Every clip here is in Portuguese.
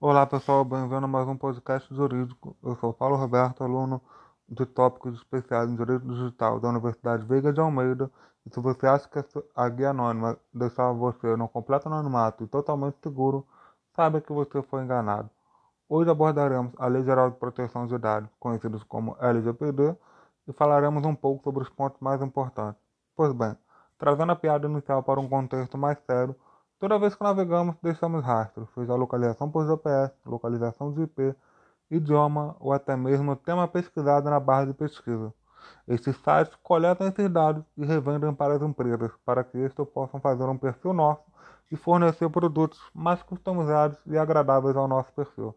Olá pessoal, bem-vindo a mais um podcast jurídico. Eu sou Paulo Roberto, aluno de tópicos especiais em Direito Digital da Universidade Veiga de Almeida. E se você acha que a guia anônima deixava você no completo anonimato e totalmente seguro, saiba que você foi enganado. Hoje abordaremos a Lei Geral de Proteção de Dados, conhecida como LGPD, e falaremos um pouco sobre os pontos mais importantes. Pois bem, trazendo a piada inicial para um contexto mais sério, Toda vez que navegamos, deixamos rastros, seja localização por GPS, localização de IP, idioma ou até mesmo tema pesquisado na barra de pesquisa. Estes sites coletam esses dados e revendem para as empresas, para que estes possam fazer um perfil nosso e fornecer produtos mais customizados e agradáveis ao nosso perfil.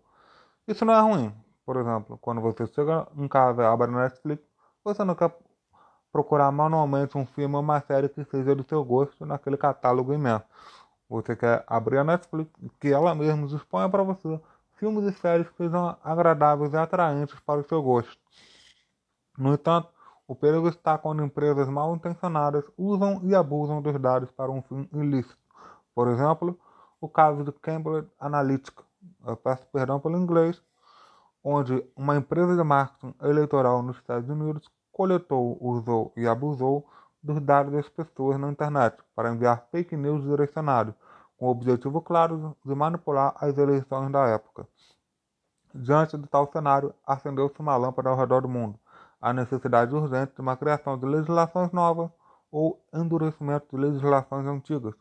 Isso não é ruim. Por exemplo, quando você chega em casa e abre a Netflix, você não quer procurar manualmente um filme ou uma série que seja do seu gosto naquele catálogo imenso. Você quer abrir a Netflix, que ela mesma disponha para você filmes e séries que sejam agradáveis e atraentes para o seu gosto. No entanto, o perigo está quando empresas mal intencionadas usam e abusam dos dados para um fim ilícito. Por exemplo, o caso de Cambridge Analytica, eu peço perdão pelo inglês, onde uma empresa de marketing eleitoral nos Estados Unidos coletou, usou e abusou dos dados das pessoas na internet para enviar fake news direcionados, com o objetivo claro de manipular as eleições da época. Diante de tal cenário, acendeu-se uma lâmpada ao redor do mundo, a necessidade urgente de uma criação de legislações novas ou endurecimento de legislações antigas.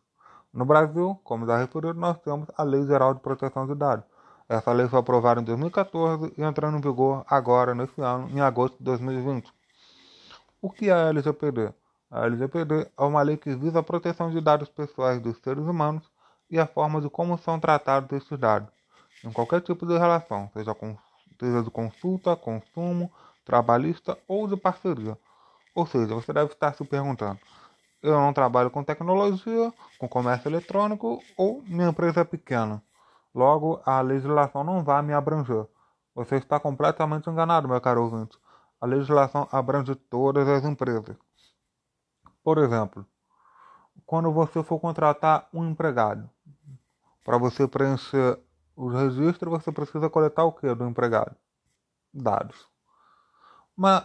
No Brasil, como já referido, nós temos a Lei Geral de Proteção de Dados. Essa lei foi aprovada em 2014 e entrando em vigor agora, nesse ano, em agosto de 2020. O que é a LGPD? A LGPD é uma lei que visa a proteção de dados pessoais dos seres humanos e a forma de como são tratados esses dados, em qualquer tipo de relação, seja, com, seja de consulta, consumo, trabalhista ou de parceria. Ou seja, você deve estar se perguntando: eu não trabalho com tecnologia, com comércio eletrônico ou minha empresa é pequena. Logo, a legislação não vai me abranger. Você está completamente enganado, meu caro ouvinte. A legislação abrange todas as empresas. Por exemplo, quando você for contratar um empregado, para você preencher os registros, você precisa coletar o que do empregado? Dados. Mas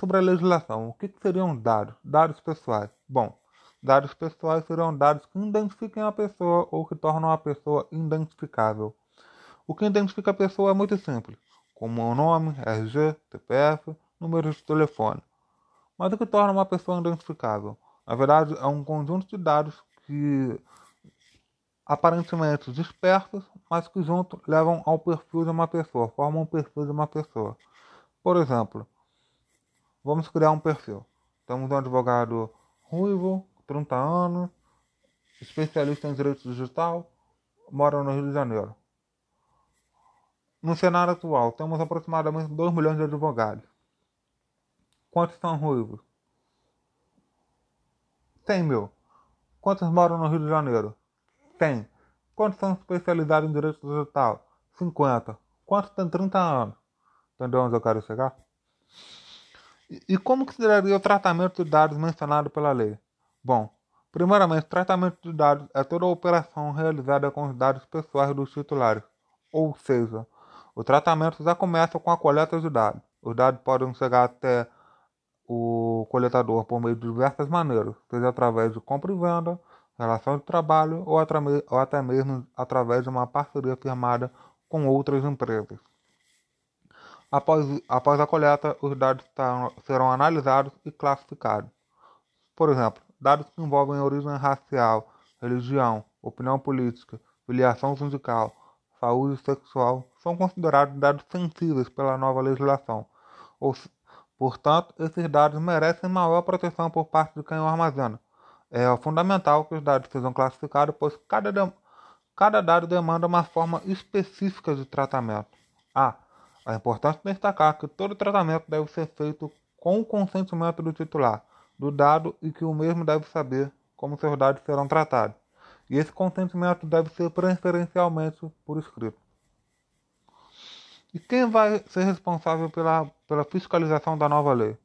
sobre a legislação, o que, que seriam dados? Dados pessoais. Bom, dados pessoais seriam dados que identifiquem a pessoa ou que tornam a pessoa identificável. O que identifica a pessoa é muito simples, como o nome, RG, CPF, número de telefone. Mas o que torna uma pessoa identificável? Na verdade, é um conjunto de dados que aparentemente dispersos, mas que juntos levam ao perfil de uma pessoa, formam um perfil de uma pessoa. Por exemplo, vamos criar um perfil. Temos um advogado ruivo, 30 anos, especialista em direito digital, mora no Rio de Janeiro. No cenário atual, temos aproximadamente 2 milhões de advogados. Quantos são ruivos? 100 mil. Quantos moram no Rio de Janeiro? 100. Quantos são especializados em direito digital? 50. Quantos têm 30 anos? Entendeu onde eu quero chegar? E, e como que seria o tratamento de dados mencionado pela lei? Bom, primeiramente, tratamento de dados é toda operação realizada com os dados pessoais dos titulares. Ou seja, o tratamento já começa com a coleta de dados. Os dados podem chegar até o coletador por meio de diversas maneiras, seja através de compra e venda, relação de trabalho ou, até mesmo através de uma parceria firmada com outras empresas. Após, após a coleta, os dados serão analisados e classificados. Por exemplo, dados que envolvem origem racial, religião, opinião política, filiação sindical, saúde sexual são considerados dados sensíveis pela nova legislação, ou, Portanto, esses dados merecem maior proteção por parte de quem os armazena. É fundamental que os dados sejam classificados, pois cada, de... cada dado demanda uma forma específica de tratamento. Ah, é importante destacar que todo tratamento deve ser feito com o consentimento do titular do dado e que o mesmo deve saber como seus dados serão tratados. E esse consentimento deve ser preferencialmente por escrito. E quem vai ser responsável pela, pela fiscalização da nova lei?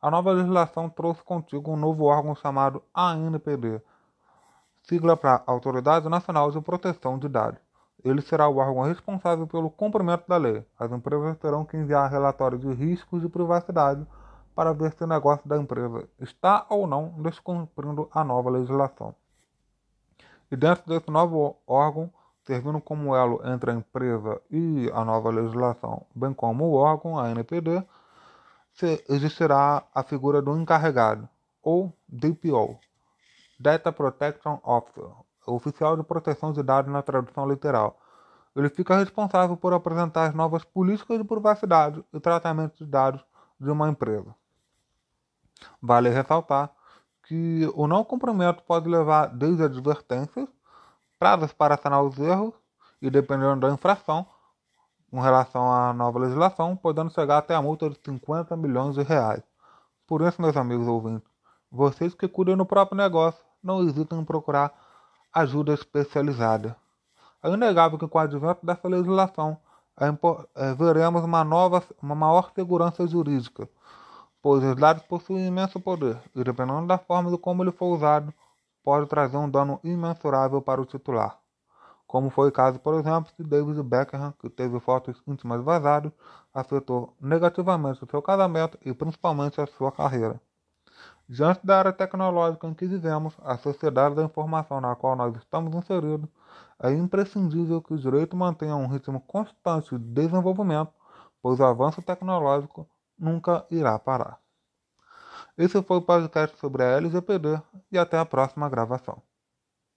A nova legislação trouxe contigo um novo órgão chamado ANPD, sigla para Autoridade Nacional de Proteção de Dados. ele será o órgão responsável pelo cumprimento da lei. As empresas terão que enviar relatórios de riscos de privacidade para ver se o negócio da empresa está ou não descumprindo a nova legislação. E dentro desse novo órgão, servindo como elo entre a empresa e a nova legislação, bem como o órgão, a NPD, existirá a figura do encarregado, ou DPO, Data Protection Officer, oficial de proteção de dados na tradução literal. Ele fica responsável por apresentar as novas políticas de privacidade e tratamento de dados de uma empresa. Vale ressaltar que o não cumprimento pode levar desde advertências, prazos para sanar os erros e, dependendo da infração, com relação à nova legislação, podendo chegar até a multa de 50 milhões de reais. Por isso, meus amigos ouvintes, vocês que cuidam do próprio negócio, não hesitem em procurar ajuda especializada. É inegável que com o advento dessa legislação é, é, veremos uma nova, uma maior segurança jurídica, pois os dados possuem imenso poder e, dependendo da forma de como ele for usado, pode trazer um dano imensurável para o titular. Como foi o caso, por exemplo, de David Beckham, que teve fotos íntimas vazadas, afetou negativamente o seu casamento e principalmente a sua carreira. Diante da área tecnológica em que vivemos, a sociedade da informação na qual nós estamos inseridos, é imprescindível que o direito mantenha um ritmo constante de desenvolvimento, pois o avanço tecnológico nunca irá parar. Esse foi o podcast sobre a LGPD e até a próxima gravação.